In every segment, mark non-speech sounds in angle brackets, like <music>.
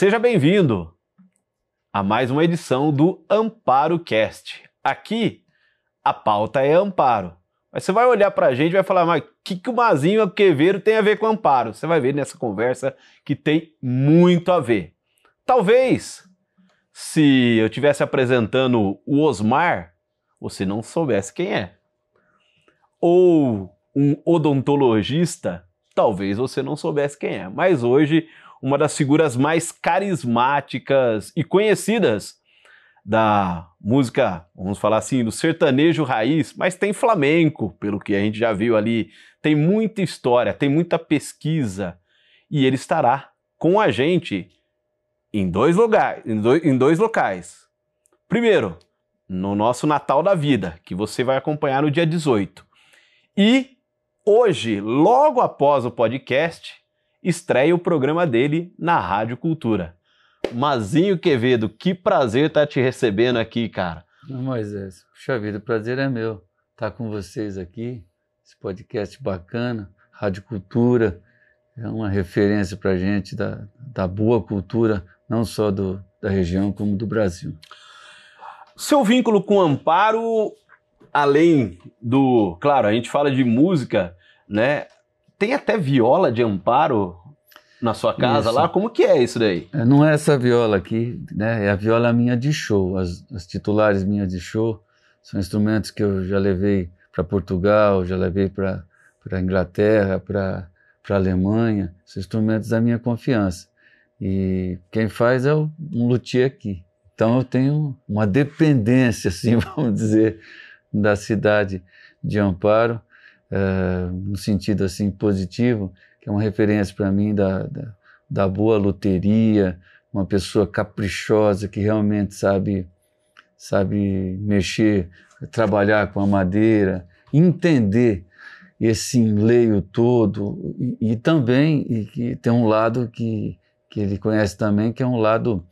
Seja bem-vindo a mais uma edição do Amparo Cast. Aqui a pauta é Amparo. Mas você vai olhar para a gente e vai falar, mas o que, que o Mazinho Quevedo tem a ver com Amparo? Você vai ver nessa conversa que tem muito a ver. Talvez, se eu estivesse apresentando o Osmar, você não soubesse quem é. Ou um odontologista, talvez você não soubesse quem é. Mas hoje, uma das figuras mais carismáticas e conhecidas da música, vamos falar assim, do sertanejo raiz, mas tem flamenco, pelo que a gente já viu ali. Tem muita história, tem muita pesquisa. E ele estará com a gente em dois, lugares, em dois, em dois locais. Primeiro, no nosso Natal da Vida, que você vai acompanhar no dia 18. E hoje, logo após o podcast, estreia o programa dele na Rádio Cultura. Mazinho Quevedo, que prazer estar tá te recebendo aqui, cara. Moisés, puxa vida, o prazer é meu estar com vocês aqui, esse podcast bacana, Rádio Cultura, é uma referência para gente da, da boa cultura, não só do, da região, como do Brasil. Seu vínculo com Amparo, além do. Claro, a gente fala de música, né? Tem até viola de Amparo na sua casa isso. lá? Como que é isso daí? É, não é essa viola aqui, né? É a viola minha de show. As, as titulares minhas de show são instrumentos que eu já levei para Portugal, já levei para para Inglaterra, para para Alemanha. São instrumentos da minha confiança. E quem faz é um luthier aqui. Então eu tenho uma dependência, <laughs> assim, vamos dizer, da cidade de Amparo, uh, no sentido assim positivo, que é uma referência para mim da, da, da, boa loteria, uma pessoa caprichosa que realmente sabe, sabe mexer, trabalhar com a madeira, entender esse enleio todo e, e também e que tem um lado que, que ele conhece também, que é um lado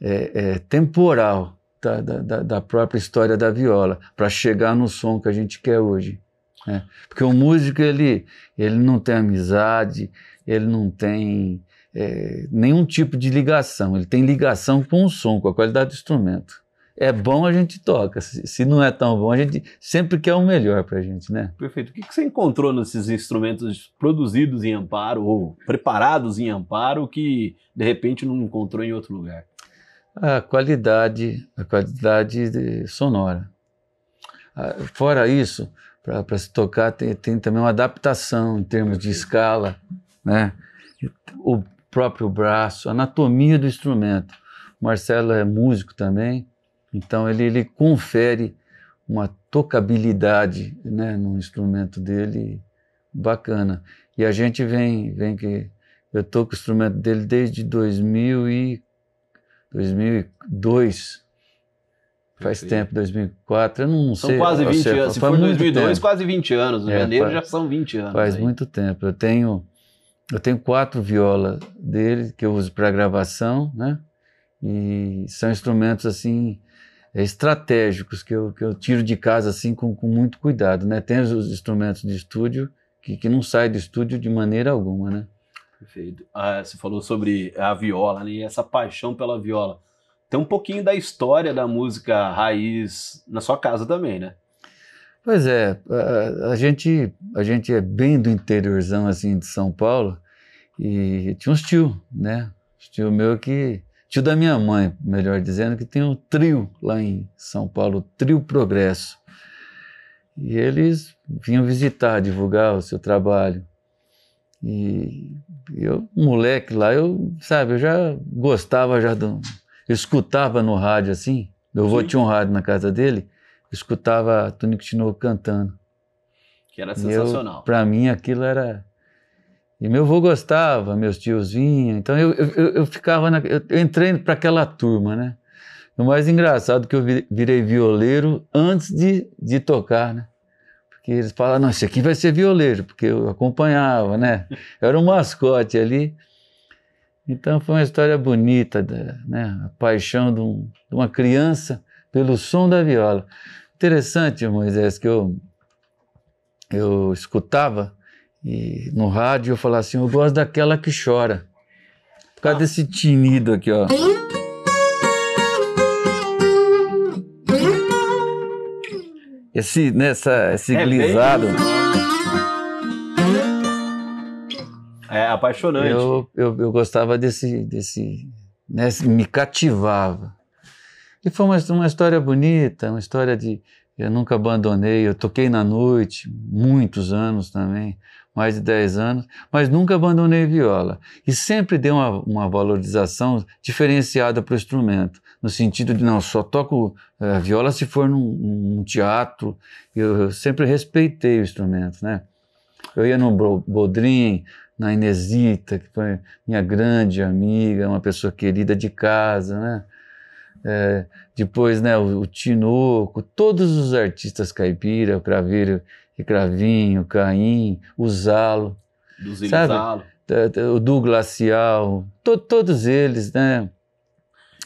é, é, temporal da, da, da própria história da viola, para chegar no som que a gente quer hoje. Né? Porque o músico ele, ele não tem amizade, ele não tem é, nenhum tipo de ligação, ele tem ligação com o som, com a qualidade do instrumento. É bom a gente toca, se não é tão bom a gente sempre quer o melhor para a gente, né? Perfeito. O que você encontrou nesses instrumentos produzidos em Amparo ou preparados em Amparo que de repente não encontrou em outro lugar? A qualidade, a qualidade sonora. Ah, fora isso, para se tocar tem, tem, também uma adaptação em termos de escala, né? o próprio braço, a anatomia do instrumento. O Marcelo é músico também, então ele, ele confere uma tocabilidade né, no instrumento dele bacana. E a gente vem, vem que eu toco o instrumento dele desde 2000 e 2002. Faz tempo, 2004, eu não são sei. São quase 20 anos. Se for 2002, tempo. quase 20 anos. No é, janeiro faz, já são 20 anos. Faz aí. muito tempo. Eu tenho, eu tenho quatro violas dele que eu uso para gravação, né? E são instrumentos assim estratégicos que eu, que eu tiro de casa assim com, com muito cuidado, né? Tem os instrumentos de estúdio que, que não saem do estúdio de maneira alguma, né? Perfeito. Ah, você falou sobre a viola né? e essa paixão pela viola tem um pouquinho da história da música raiz na sua casa também, né? Pois é, a, a, gente, a gente é bem do interiorzão assim de São Paulo e tinha uns tio, né? Tio meu que tio da minha mãe, melhor dizendo, que tem um trio lá em São Paulo, Trio Progresso. E eles vinham visitar, divulgar o seu trabalho. E eu, moleque lá, eu, sabe, eu já gostava já do, escutava no rádio assim, meu avô tinha um rádio na casa dele, escutava Tonico Tinoco cantando. Que era sensacional. Para mim aquilo era. E meu avô gostava, meus tios vinham, então eu, eu, eu ficava. Na... Eu entrei para aquela turma, né? O mais engraçado é que eu virei violeiro antes de, de tocar, né? Porque eles falavam, não, esse aqui vai ser violeiro, porque eu acompanhava, né? Eu era um mascote ali. Então foi uma história bonita, né? a paixão de, um, de, uma criança pelo som da viola. Interessante, Moisés, que eu, eu escutava e no rádio eu falava assim, eu gosto daquela que chora. Por causa desse tinido aqui, ó. Esse, nessa, esse É glisado. bem É apaixonante. Eu, eu, eu gostava desse, desse, né, me cativava. E foi uma, uma história bonita, uma história de, eu nunca abandonei, eu toquei na noite, muitos anos também, mais de 10 anos, mas nunca abandonei viola. E sempre dei uma, uma valorização diferenciada para o instrumento, no sentido de, não, só toco uh, viola se for num, num teatro, eu, eu, sempre respeitei o instrumento, né? Eu ia no Bodrim, na Inesita, que foi minha grande amiga, uma pessoa querida de casa, né? É, depois, né, o, o, Tinoco, todos os artistas caipira, o Craveiro e Cravinho, Caim, o Zalo, Zalo. o do Glacial, to, todos eles, né,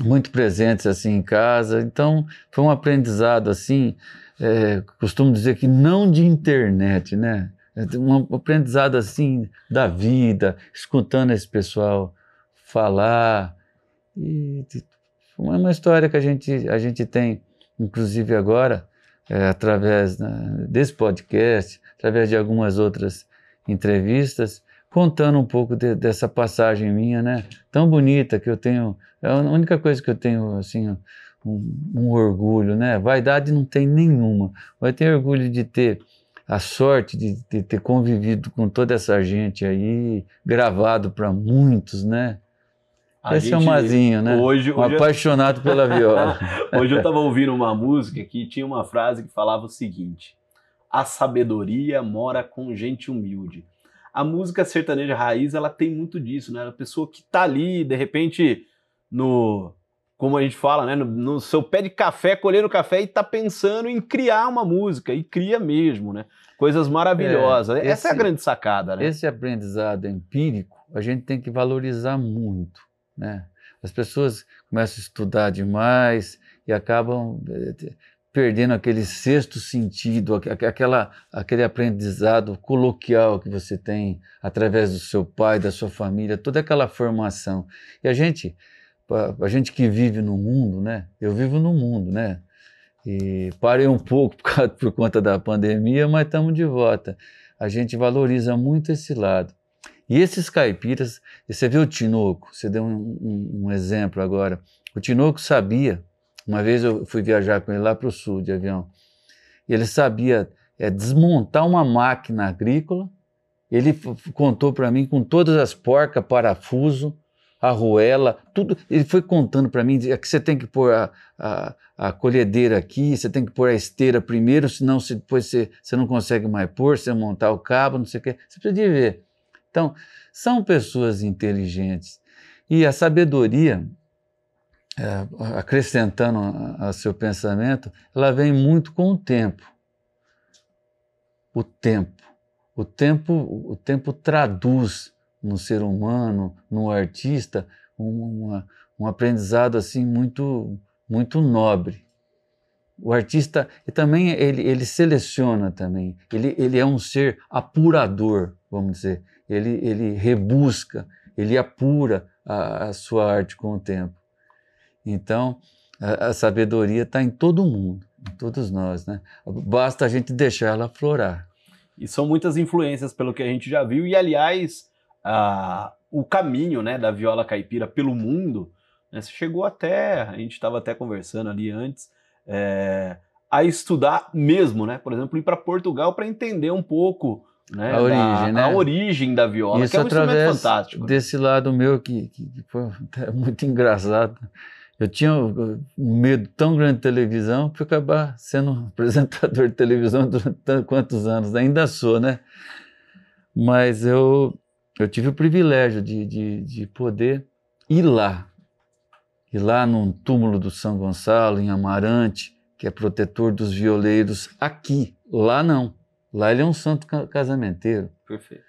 muito presentes assim em casa. Então, foi um aprendizado assim, é, costumo dizer que não de internet, né, um aprendizado assim da vida, escutando esse pessoal falar. E é uma história que a gente, a gente tem, inclusive agora, é, através né, desse podcast, através de algumas outras entrevistas, contando um pouco de, dessa passagem minha, né? Tão bonita que eu tenho. É a única coisa que eu tenho, assim, um, um orgulho, né? Vaidade não tem nenhuma. Vai ter orgulho de ter a sorte de, de, ter convivido com toda essa gente aí, gravado para muitos, né? A Esse gente, é o Mazinho, né? Hoje, um hoje apaixonado eu... pela viola. <laughs> hoje eu estava ouvindo uma música que tinha uma frase que falava o seguinte: A sabedoria mora com gente humilde. A música sertaneja raiz, ela tem muito disso, né? A pessoa que tá ali, de repente, no como a gente fala, né, no, no, seu pé de café, colhendo café e tá pensando em criar uma música, e cria mesmo, né? Coisas maravilhosas. É, Essa esse, é a grande sacada, né? Esse aprendizado empírico, a gente tem que valorizar muito, né? As pessoas começam a estudar demais e acabam eh, perdendo aquele sexto sentido, aquela, aquele aprendizado coloquial que você tem através do seu pai, da sua família, toda aquela formação. E a gente a gente que vive no mundo, né? Eu vivo no mundo, né? E parei um pouco <laughs> por, causa, por conta da pandemia, mas estamos de volta. A gente valoriza muito esse lado. E esses caipiras, você viu o Tinoco, você deu um, um, um exemplo agora. O Tinoco sabia, uma vez eu fui viajar com ele lá para o sul de avião, ele sabia é, desmontar uma máquina agrícola. Ele contou para mim com todas as porcas, parafuso, arruela, tudo. Ele foi contando para mim que você tem que pôr a, a, a, colhedeira aqui, você tem que pôr a esteira primeiro, senão se, depois você, você não consegue mais pôr, você montar o cabo, não sei o quê. Você precisa ver. Então, são pessoas inteligentes. E a sabedoria, é, acrescentando ao seu pensamento, ela vem muito com o tempo. O tempo. O tempo, o tempo traduz no ser humano, no artista, um, um aprendizado assim muito muito nobre. O artista também ele, ele seleciona também. Ele, ele é um ser apurador, vamos dizer. Ele, ele rebusca, ele apura a, a sua arte com o tempo. Então, a, a sabedoria está em todo mundo, em todos nós, né? Basta a gente deixar ela florar. E são muitas influências pelo que a gente já viu. E aliás, a, o caminho né, da viola caipira pelo mundo, né, você chegou até, a gente estava até conversando ali antes, é, a estudar mesmo, né? Por exemplo, ir para Portugal para entender um pouco né, a, origem, da, né? a origem da viola, Isso que é um através fantástico. Desse lado meu que, que, que foi <laughs> muito engraçado. Eu tinha um medo tão grande de televisão que eu acabar sendo <laughs> apresentador de televisão durante quantos anos, ainda sou, né? Mas eu eu tive o privilégio de, de, de poder ir lá, ir lá no túmulo do São Gonçalo, em Amarante, que é protetor dos violeiros aqui. Lá não. Lá ele é um santo casamenteiro. Perfeito.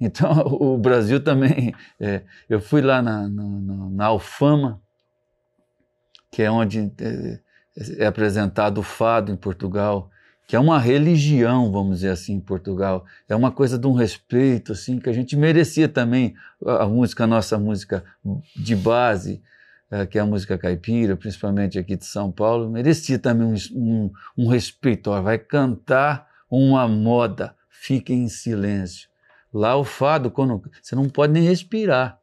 Então, <laughs> o Brasil também. É, eu fui lá na, na, na, Alfama, que é onde é, é apresentado o fado em Portugal, que é uma religião, vamos dizer assim, em Portugal. É uma coisa de um respeito, assim, que a gente merecia também a música, a nossa música de base, é, que é a música caipira, principalmente aqui de São Paulo, merecia também um, um, um respeito. Ó, vai cantar uma moda, fique em silêncio. Lá o fado, quando você não pode nem respirar.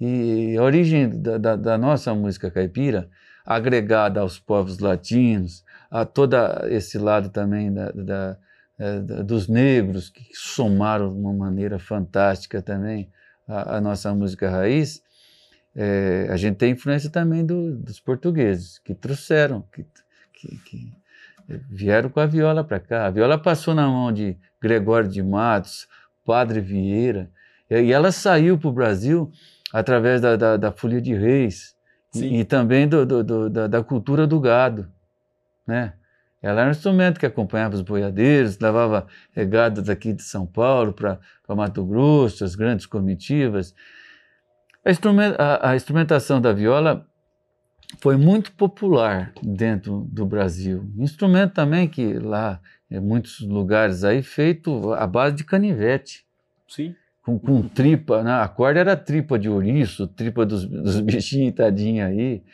E a origem da, da, da nossa música caipira, agregada aos povos latinos, a todo esse lado também da, da, é, da, dos negros, que somaram de uma maneira fantástica também a, a nossa música raiz, é, a gente tem influência também do, dos portugueses, que trouxeram, que, que, que vieram com a viola para cá. A viola passou na mão de Gregório de Matos, Padre Vieira, e ela saiu para o Brasil através da, da, da Folia de Reis e, e, também do, do, do, da, da cultura do gado né? Ela era um instrumento que acompanhava os boiadeiros, levava regadas daqui de São Paulo para Mato Grosso, as grandes comitivas. A, instrument, a, a, instrumentação da viola foi muito popular dentro do Brasil. Instrumento também que lá, em muitos lugares aí, feito à base de canivete. Sim. Com, com tripa, né? a corda era tripa de ouriço, tripa dos, dos bichinhos tadinhos aí.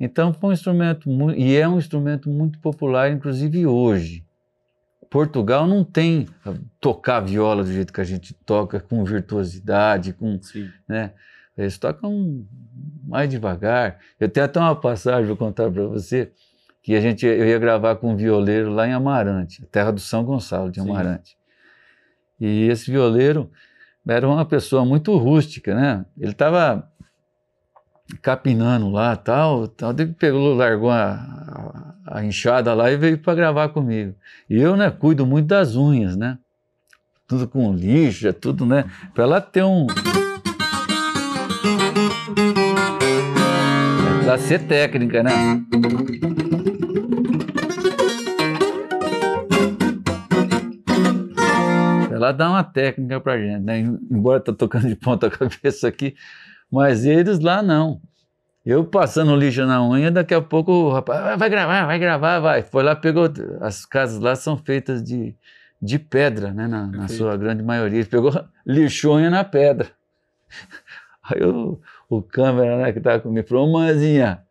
Então foi um instrumento e é um instrumento muito popular, inclusive hoje. Portugal não tem ah, tocar viola do jeito que a gente toca, com virtuosidade, com, Sim. né? Eles tocam mais devagar. Eu tenho até uma passagem, vou contar para você, que a gente, eu ia gravar com um violeiro lá em Amarante, terra do São Gonçalo de Amarante. Sim. E esse violeiro era uma pessoa muito rústica, né? Ele estava capinando lá tal, tal. Ele pegou, largou a, a, a enxada lá e veio para gravar comigo. E eu, né, cuido muito das unhas, né? Tudo com lixa, tudo, né? Para ela ter um. Pra ser técnica, né? Ela dá uma técnica pra gente, né? Embora tá tocando de ponta <laughs> cabeça aqui, mas eles lá não. Eu passando lixo na unha, daqui a pouco o rapaz ah, vai gravar, vai gravar, vai. Foi lá, pegou. As casas lá são feitas de, de pedra, né? Na, na sua grande maioria. Ele pegou <laughs> lixonha na pedra. <laughs> Aí o, o câmera né, que estava comigo falou: Mazinha,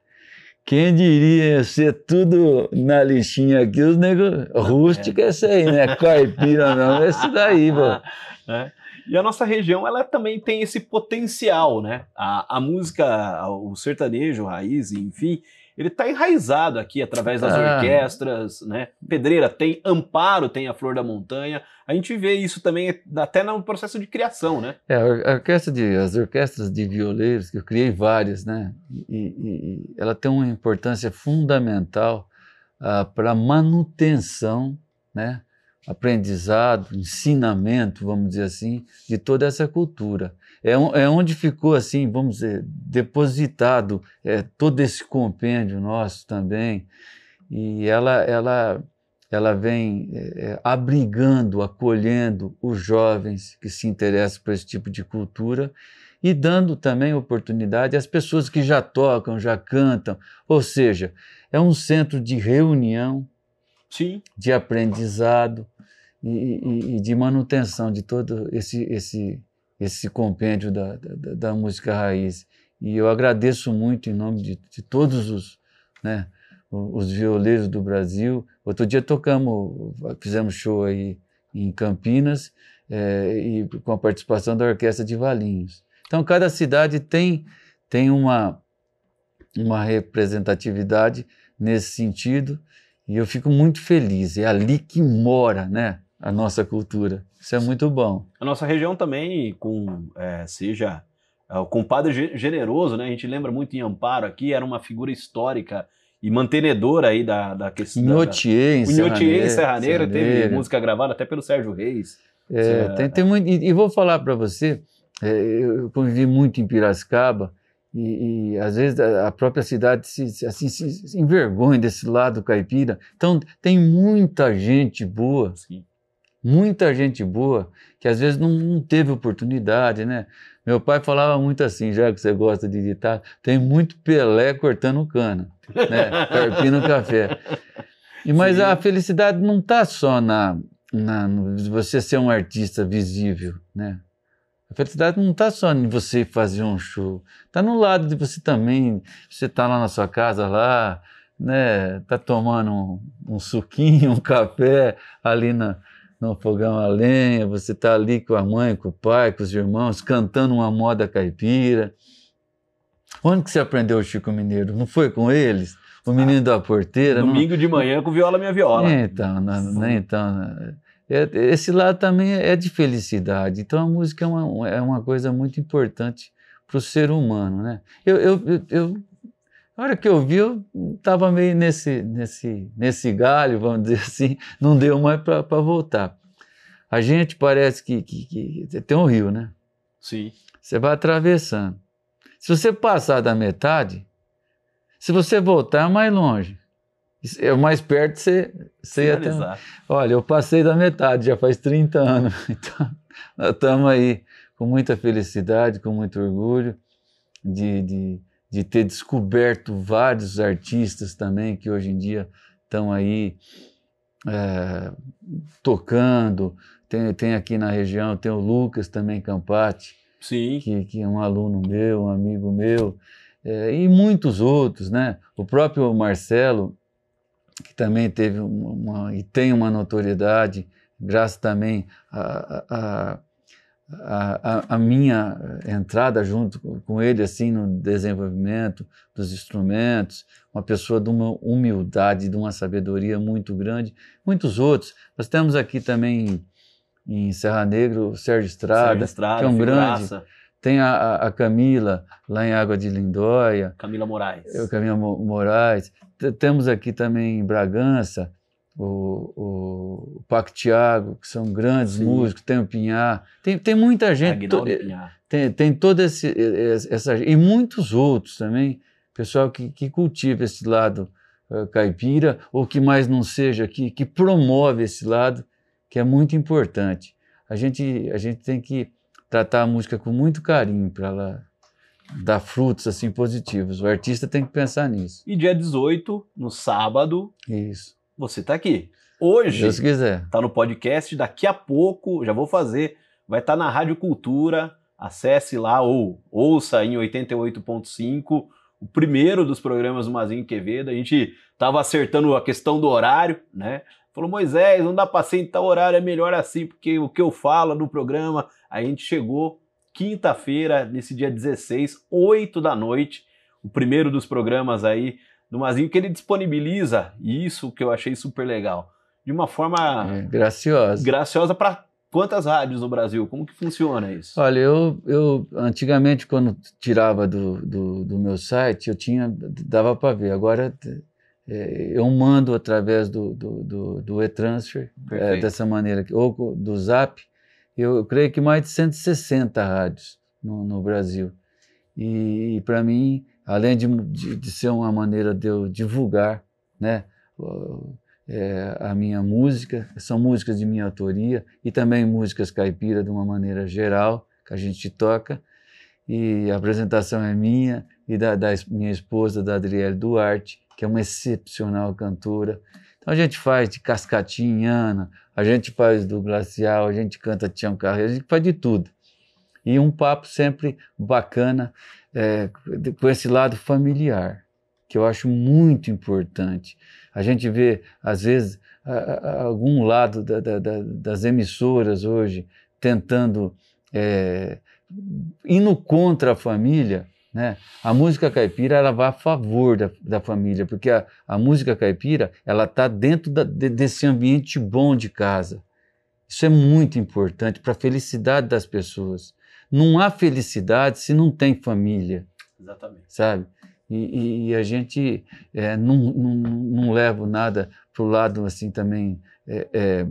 quem diria ser tudo na lixinha aqui, os negros. Rústico é esse aí, né? Caipira não, é esse daí, pô. <laughs> É. E a nossa região, ela também tem esse potencial, né? A, a música, o sertanejo, raiz, enfim, ele está enraizado aqui através das ah. orquestras, né? Pedreira tem, Amparo tem a Flor da Montanha. A gente vê isso também até no processo de criação, né? É, a orquestra de, as orquestras de violeiros, que eu criei várias, né? E, e, e ela tem uma importância fundamental uh, para a manutenção, né? Aprendizado, ensinamento, vamos dizer assim, de toda essa cultura. É, é onde ficou, assim, vamos dizer, depositado é, todo esse compêndio nosso também. E ela, ela, ela vem é, é abrigando, acolhendo os jovens que se interessam por esse tipo de cultura e dando também oportunidade às pessoas que já tocam, já cantam. Ou seja, é um centro de reunião, Sim. de aprendizado, e, e, e de manutenção de todo esse, esse, esse compêndio da, da, da, música raiz. E eu agradeço muito em nome de, de todos os, né, os violeiros do Brasil. Outro dia tocamos, fizemos show aí em Campinas é, e com a participação da Orquestra de Valinhos. Então cada cidade tem, tem uma, uma representatividade nesse sentido e eu fico muito feliz. É ali que mora, né? a nossa cultura. Isso é muito bom. A nossa região também, com é, seja é, o compadre generoso, né? A gente lembra muito em Amparo aqui, era uma figura histórica e mantenedora aí da, da questão. Inhotier, em Negra. em Serra Negra, teve música gravada até pelo Sérgio Reis. É, tem, tem muito, e, e vou falar para você, é, eu convivi muito em Piracicaba, e, e, às vezes a própria cidade se, assim, se, envergonha desse lado caipira. Então tem muita gente boa Sim muita gente boa que às vezes não, não, teve oportunidade, né? Meu pai falava muito assim, já que você gosta de editar, tem muito Pelé cortando cana, né? <laughs> Carpino café. E, mas Sim. a felicidade não está só na, na no, você ser um artista visível, né? A felicidade não está só em você fazer um show, está no lado de você também, você está lá na sua casa lá, né? Tá tomando um, um suquinho, <laughs> um café ali na, no fogão a lenha, você está ali com a mãe, com o pai, com os irmãos, cantando uma moda caipira. Onde que você aprendeu o Chico Mineiro? Não foi com eles? O menino da porteira? não- Domingo de manhã com viola minha viola. então, na- né, então né, é- esse lado também é de felicidade. Então a música é uma, é uma coisa muito importante para o ser humano, né? Eu, eu, eu, eu- a hora que eu vi, eu estava meio nesse, nesse, nesse galho, vamos dizer assim, <laughs> não deu mais para voltar. A gente parece que, que, que tem um rio, né? Sim. Você vai atravessando. Se você passar da metade, se você voltar é mais longe. É o mais perto você, você ia ter. Olha, eu passei da metade, já faz 30 anos. <laughs> Então, nós estamos aí com muita felicidade, com muito orgulho de, de, de ter descoberto vários artistas também que hoje em dia estão aí é, tocando. Tem, tem aqui na região, tem o Lucas também Campati, Sim. que, que é um aluno meu, um amigo meu, é, e muitos outros, né? O próprio Marcelo, que também teve uma, uma- e tem uma notoriedade, graças também à a, a, a, a minha entrada junto com- ele assim no desenvolvimento dos instrumentos, uma pessoa de uma humildade, de uma sabedoria muito grande, muitos outros. Nós temos aqui também em Serra Negra o Sérgio Estrada, Sérgio Estrada, que é um grande. Tem a, a- Camila, lá em Água de Lindóia, Camila Moraes. o Camila Mo- Moraes. T- Temos aqui também em Bragança o, o Paco Tiago, que são grandes Sim. músicos, tem o Pinhar, tem, tem muita gente, to- Pinhar. tem, tem toda esse, essa e muitos outros também, pessoal que, que cultiva esse lado eh, caipira, ou que mais não seja, que, que promove esse lado, que é muito importante. A gente, a gente tem que tratar a música com muito carinho para ela dar frutos assim positivos. O artista tem que pensar nisso. E dia 18, no sábado, Isso. você tá aqui. Hoje, Deus quiser. tá no podcast, daqui a pouco, já vou fazer, vai estar na Rádio Cultura, acesse lá ou ouça em 88.5, o primeiro dos programas do Mazinho Quevedo, a gente tava acertando a questão do horário, né? Falou, Moisés, não dá pra ser em tal horário, é melhor assim, porque o que eu falo no programa, a gente chegou quinta-feira, nesse dia 16, 8 da noite, o primeiro dos programas aí do Mazinho, que ele disponibiliza, e isso que eu achei super legal, de uma forma É, graciosa. graciosa para quantas rádios no Brasil? Como que funciona isso? Olha, eu, eu antigamente quando tirava do, do, do meu site, eu tinha dava para ver. Agora eu mando através do, do, do, do e-transfer é, dessa maneira, ou do Zap. Eu, eu creio que mais de 160 rádios no, no Brasil. E, e para mim, além de, de, de ser uma maneira de eu divulgar, né? é, a minha música, são músicas de minha autoria e também músicas caipira de uma maneira geral, que a gente toca. E a apresentação é minha e da, da minha esposa, da Adriele Duarte, que é uma excepcional cantora. Então a gente faz de Cascatinhana, a gente faz do Glacial, a gente canta Tião Carreiro, a gente faz de tudo. E um papo sempre bacana é, com esse lado familiar, que eu acho muito importante. A gente vê, às vezes, a- a- algum lado da- da- da- das emissoras hoje tentando, é, indo contra a família, né? A música caipira ela vai a favor da, da família, porque a, a música caipira ela está dentro da- de- desse ambiente bom de casa. Isso é muito importante para a felicidade das pessoas. Não há felicidade se não tem família Exatamente. sabe? E, e- e a gente é, não, não, não leva nada para o lado assim também é, é,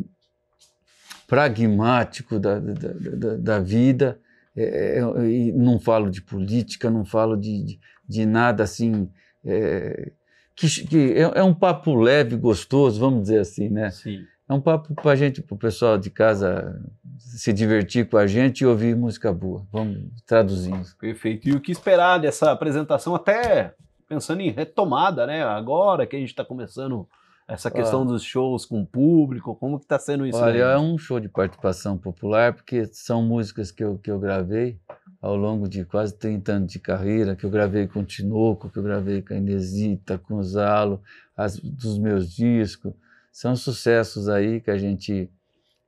pragmático da, da, da, da vida. É, é, e não falo de política, não falo de, de, de nada assim. é, que, que é, é um papo leve, gostoso, vamos dizer assim, né? Sim. É um papo para gente, para o pessoal de casa se divertir com a gente e ouvir música boa. Vamos traduzindo. Perfeito. E o que esperar dessa apresentação, até pensando em retomada, né? Agora que a gente está começando essa questão dos shows com o público? Como que está sendo isso? Olha, é um show de participação popular, porque são músicas que eu, que eu gravei ao longo de quase 30 anos de carreira, que eu gravei com o Tinoco, que eu gravei com a Inesita, com o Zalo, as, dos meus discos. São sucessos aí que a gente,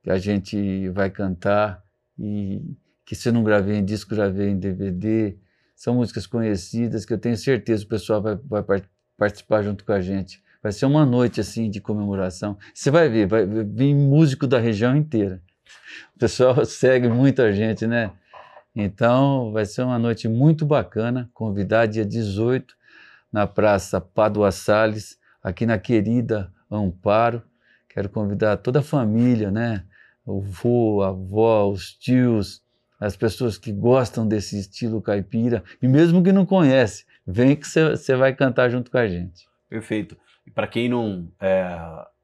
que a gente vai cantar e que se eu não gravei em disco, gravei em DVD. São músicas conhecidas que eu tenho certeza o pessoal vai, vai participar junto com a gente. Vai ser uma noite assim de comemoração. Você vai ver, vai vir músico da região inteira. O pessoal <laughs> segue muita gente, né? Então vai ser uma noite muito bacana. Convidar dia 18 na Praça Padua Salles, aqui na querida Amparo. Quero convidar toda a família, né? O vô, a avó, os tios, as pessoas que gostam desse estilo caipira e mesmo que não conhece, vem que você vai cantar junto com a gente. Perfeito. E para quem não, é,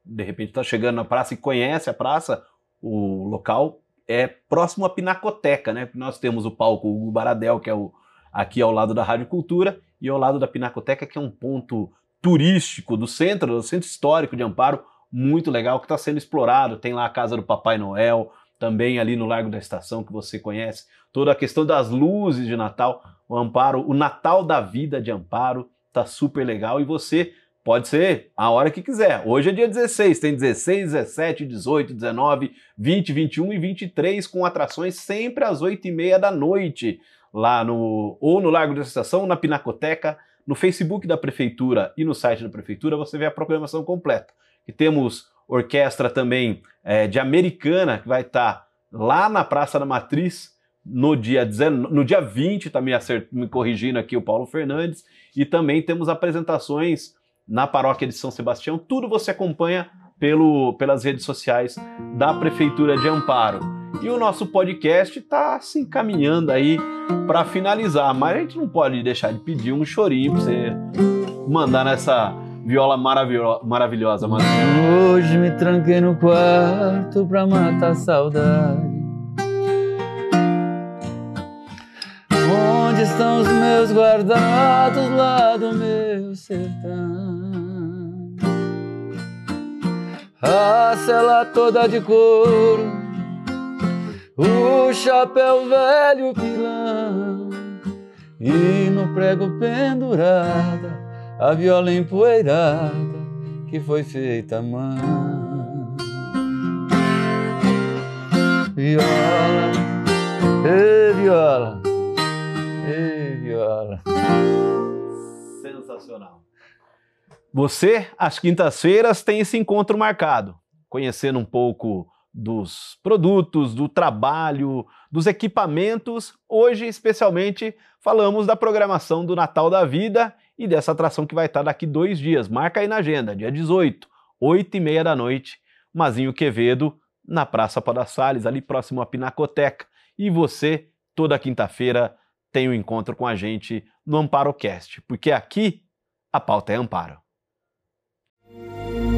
de repente, está chegando na praça e conhece a praça, o local é próximo à Pinacoteca, né? Nós temos o palco Hugo Baradel, que é o, aqui ao lado da Rádio Cultura, e ao lado da Pinacoteca, que é um ponto turístico do centro, do centro histórico de Amparo, muito legal, que está sendo explorado. Tem lá a casa do Papai Noel, também ali no Largo da Estação, que você conhece, toda a questão das luzes de Natal, o Amparo, o Natal da Vida de Amparo, tá super legal e você pode ser a hora que quiser. Hoje é dia 16, tem 16, 17, 18, 19, 20, 21 e 23 com atrações sempre às 8 e meia da noite, lá no ou no Largo da Estação, na Pinacoteca, no Facebook da Prefeitura e no site da Prefeitura você vê a programação completa. E temos orquestra também é, de Americana, que vai estar tá lá na Praça da Matriz no dia, 19, no dia 20, está me, me corrigindo aqui o Paulo Fernandes, e também temos apresentações na paróquia de São Sebastião. Tudo você acompanha pelo, pelas redes sociais da Prefeitura de Amparo. E o nosso podcast está se encaminhando aí para finalizar, mas a gente não pode deixar de pedir um chorinho para você mandar nessa Viola maravilho maravilhosa, mano. Hoje me tranquei no quarto pra matar a saudade. Onde estão os meus guardados lá do meu sertão? A cela toda de couro, o chapéu velho pilão e no prego pendurada a viola empoeirada que foi feita à mão. Viola, ei viola, ei viola. Sensacional. Você, às quintas-feiras, tem esse encontro marcado, conhecendo um pouco dos produtos, do trabalho, dos equipamentos. Hoje, especialmente, falamos da programação do Natal da Vida e dessa atração que vai estar daqui dois dias. Marca aí na agenda, dia 18, 8 e meia da noite, Mazinho Quevedo, na Praça Pada Salles, ali próximo à Pinacoteca. E você, toda quinta-feira, tem um encontro com a gente no AmparoCast, porque aqui a pauta é Amparo. Thank you.